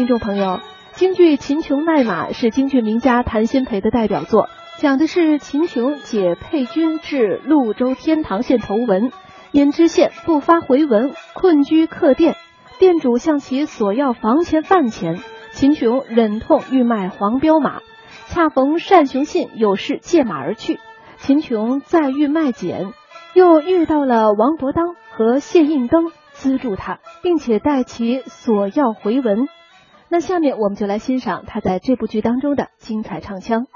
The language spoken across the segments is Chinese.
听众朋友，京剧《秦琼卖马》是京剧名家谭鑫培的代表作，讲的是秦琼解配军至潞州天堂县投文，因知县不发回文，困居客店，店主向其索要房钱饭钱，秦琼忍痛欲卖黄骠马，恰逢单雄信有事借马而去，秦琼再欲卖减，又遇到了王伯当和谢应登。资助他，并且代其索要回文。那下面我们就来欣赏他在这部剧当中的精彩唱腔。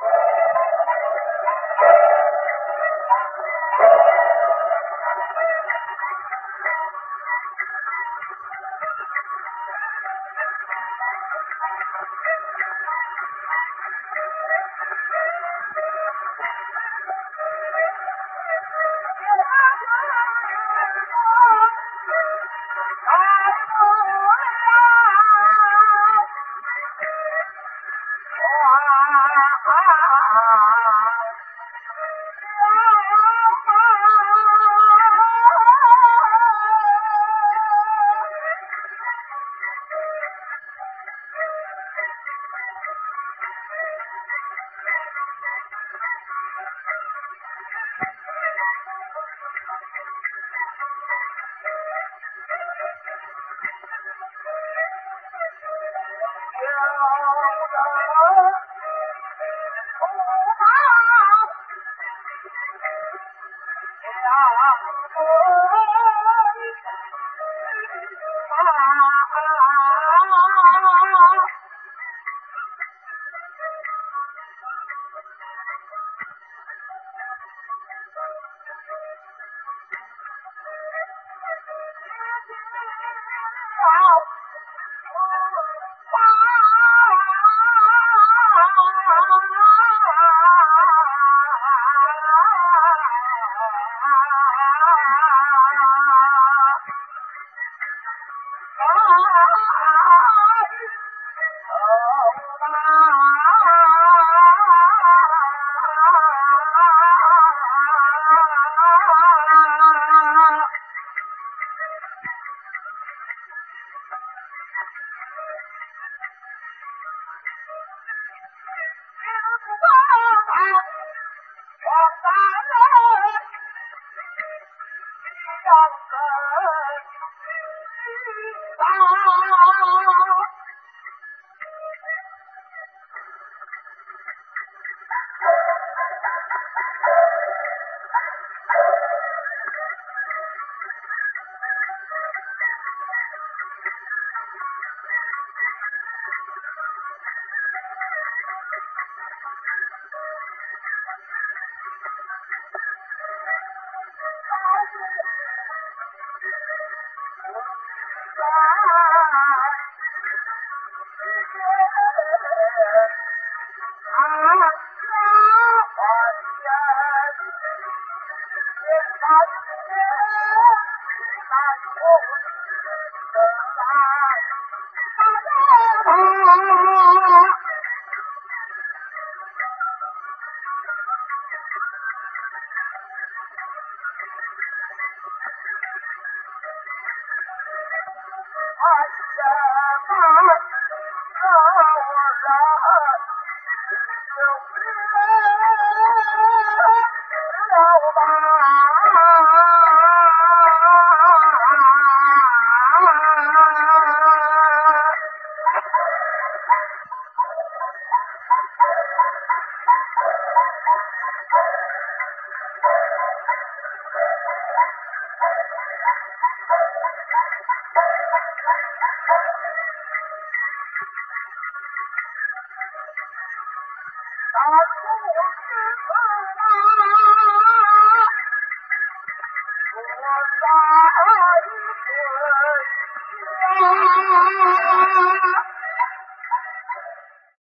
不怕死啊！金箍棒，王大人，金钢神金刚。Ah! 人，千山间，千呼你，千来打我。哎呀，大狗儿啊，救命！我我在水下。